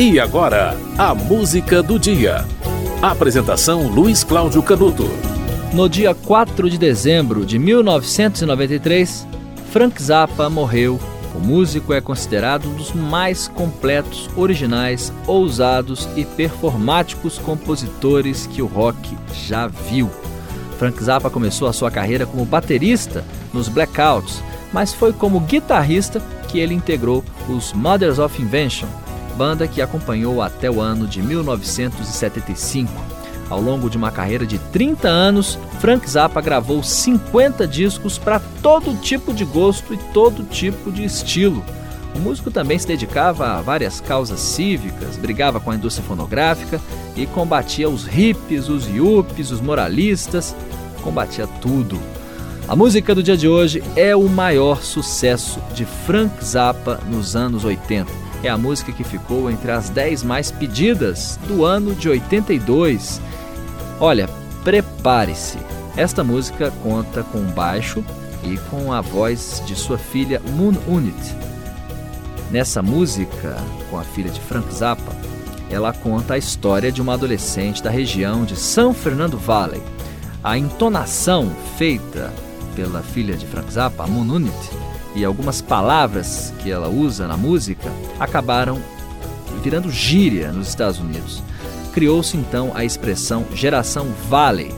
E agora, a música do dia. Apresentação Luiz Cláudio Canuto. No dia 4 de dezembro de 1993, Frank Zappa morreu. O músico é considerado um dos mais completos, originais, ousados e performáticos compositores que o rock já viu. Frank Zappa começou a sua carreira como baterista nos Blackouts, mas foi como guitarrista que ele integrou os Mothers of Invention, banda que acompanhou até o ano de 1975. Ao longo de uma carreira de 30 anos, Frank Zappa gravou 50 discos para todo tipo de gosto e todo tipo de estilo. O músico também se dedicava a várias causas cívicas, brigava com a indústria fonográfica e combatia os hippies, os yuppies, os moralistas, combatia tudo. A música do dia de hoje é o maior sucesso de Frank Zappa nos anos 80 é a música que ficou entre as 10 mais pedidas do ano de 82. Olha, prepare-se. Esta música conta com baixo e com a voz de sua filha Moon Unit. Nessa música, com a filha de Frank Zappa, ela conta a história de uma adolescente da região de São Fernando Valley. A entonação feita pela filha de Frank Zappa, Moon Unit, e algumas palavras que ela usa na música acabaram virando gíria nos Estados Unidos. Criou-se então a expressão geração Valley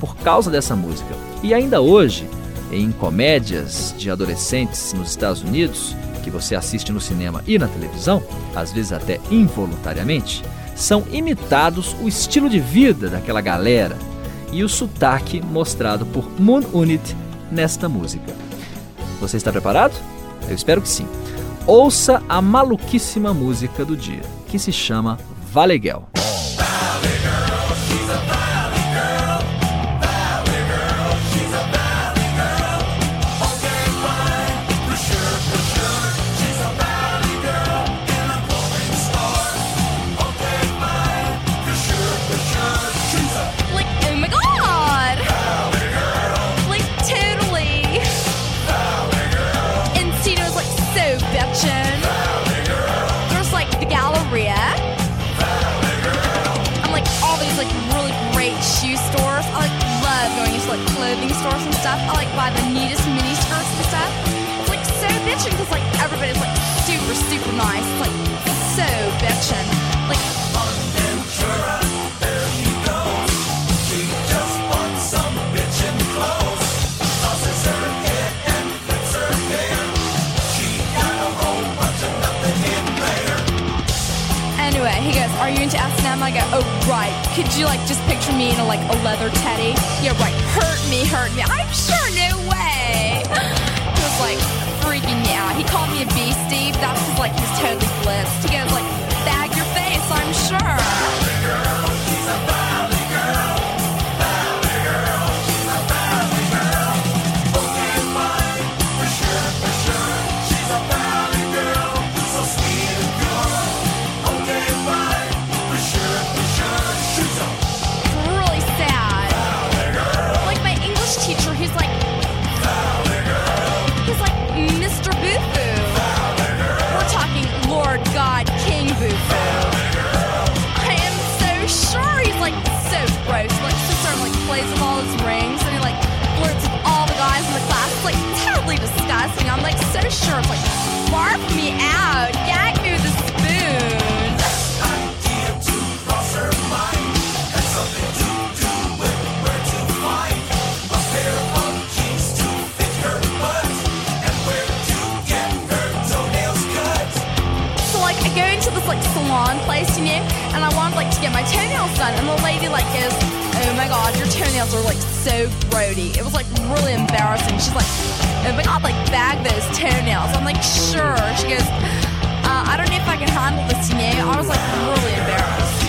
por causa dessa música. E ainda hoje, em comédias de adolescentes nos Estados Unidos, que você assiste no cinema e na televisão, às vezes até involuntariamente, são imitados o estilo de vida daquela galera e o sotaque mostrado por Moon Unit nesta música. Você está preparado? Eu espero que sim. Ouça a maluquíssima música do dia, que se chama Valeguel. Like so bitchin' because like everybody's like super super nice. Like so bitchin'. Like there just some and got a. Anyway, he goes, "Are you into S&M?" I go, "Oh right. Could you like just picture me in a like a leather teddy?" Yeah, right hurt me, hurt me. I'm sure, no way. He was like. He called me a beastie. That's just like his totally blitzed. He goes like, bag your face, I'm sure. Sure. It's like, barf me out. Gag me with a spoon. where to find a pair of to fit her and where to get her cut. So like, I go into this like salon place, you know, and I want like to get my toenails done, and the lady like is oh my god, your toenails are like so grody. It was like really embarrassing. She's like, oh my god, like bag those toenails. I'm like, sure. She goes, uh, I don't know if I can handle this, you know. I was like really embarrassed.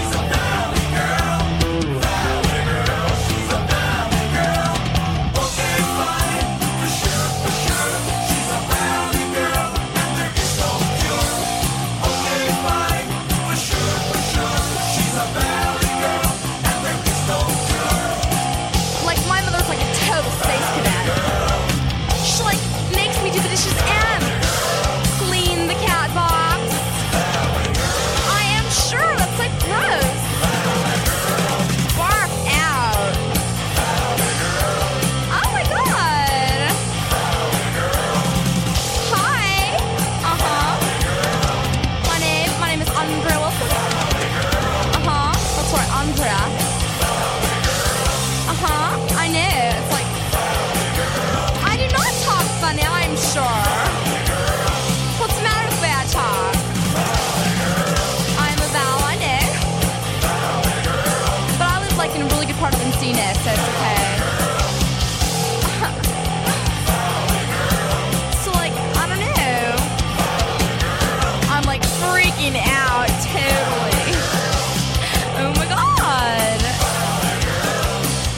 Encino, so okay. so like, I don't know. I'm like freaking out totally. Oh my god.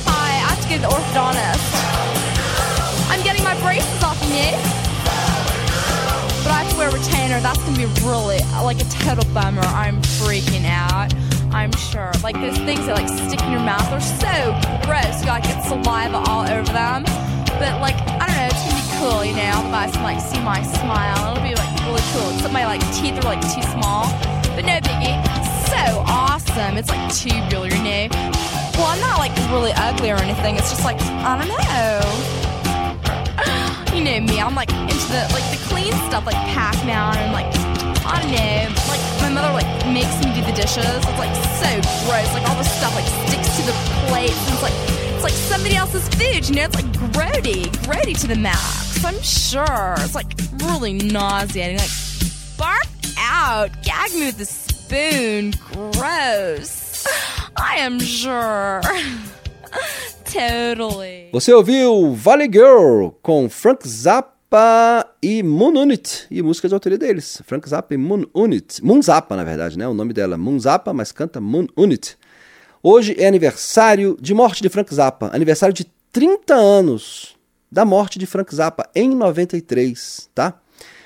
Hi, I have to go to the orthodontist. I'm getting my braces off, know? But I have to wear a retainer. That's gonna be really like a total bummer. I'm freaking out. I'm sure. Like those things that like stick in your mouth are so gross. You gotta get saliva all over them. But like I don't know, it's gonna be cool. You know, the guys can like see my smile. It'll be like really cool. Except my like teeth are like too small. But no biggie. So awesome. It's like tubular, you know. Well, I'm not like really ugly or anything. It's just like I don't know you know me, I'm like into the like the clean stuff like Pac-Man and like I don't know, like my mother like makes me do the dishes. It's like so gross. Like all the stuff like sticks to the plate and it's like it's like somebody else's food, you know, it's like grody, grody to the max. I'm sure. It's like really nauseating. Like bark out, gag me with a spoon. Gross. I am sure. totally. Você ouviu Valley Girl com Frank Zappa e Moon Unit, e música de autoria deles. Frank Zappa e Moon Unit. Moon Zappa, na verdade, né? O nome dela Moon Zappa, mas canta Moon Unit. Hoje é aniversário de morte de Frank Zappa, aniversário de 30 anos da morte de Frank Zappa em 93, tá?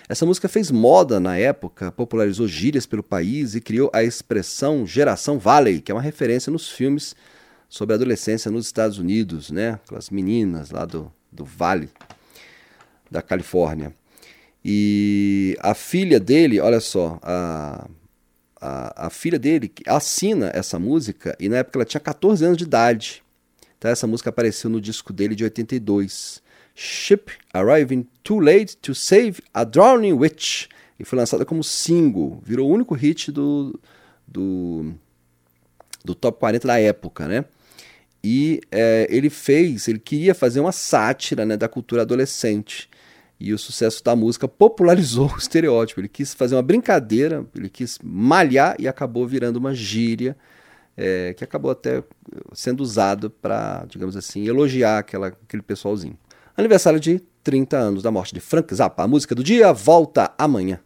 Essa música fez moda na época, popularizou gírias pelo país e criou a expressão Geração Valley, que é uma referência nos filmes sobre a adolescência nos Estados Unidos, né? Aquelas meninas lá do, do Vale da Califórnia. E a filha dele, olha só, a, a, a filha dele assina essa música e na época ela tinha 14 anos de idade. Tá? Essa música apareceu no disco dele de 82. Ship Arriving Too Late to Save a Drowning Witch. E foi lançada como single. Virou o único hit do, do, do top 40 da época, né? E é, ele fez, ele queria fazer uma sátira né, da cultura adolescente. E o sucesso da música popularizou o estereótipo. Ele quis fazer uma brincadeira, ele quis malhar e acabou virando uma gíria é, que acabou até sendo usado para, digamos assim, elogiar aquela, aquele pessoalzinho. Aniversário de 30 anos da morte de Frank Zappa. A música do dia volta amanhã.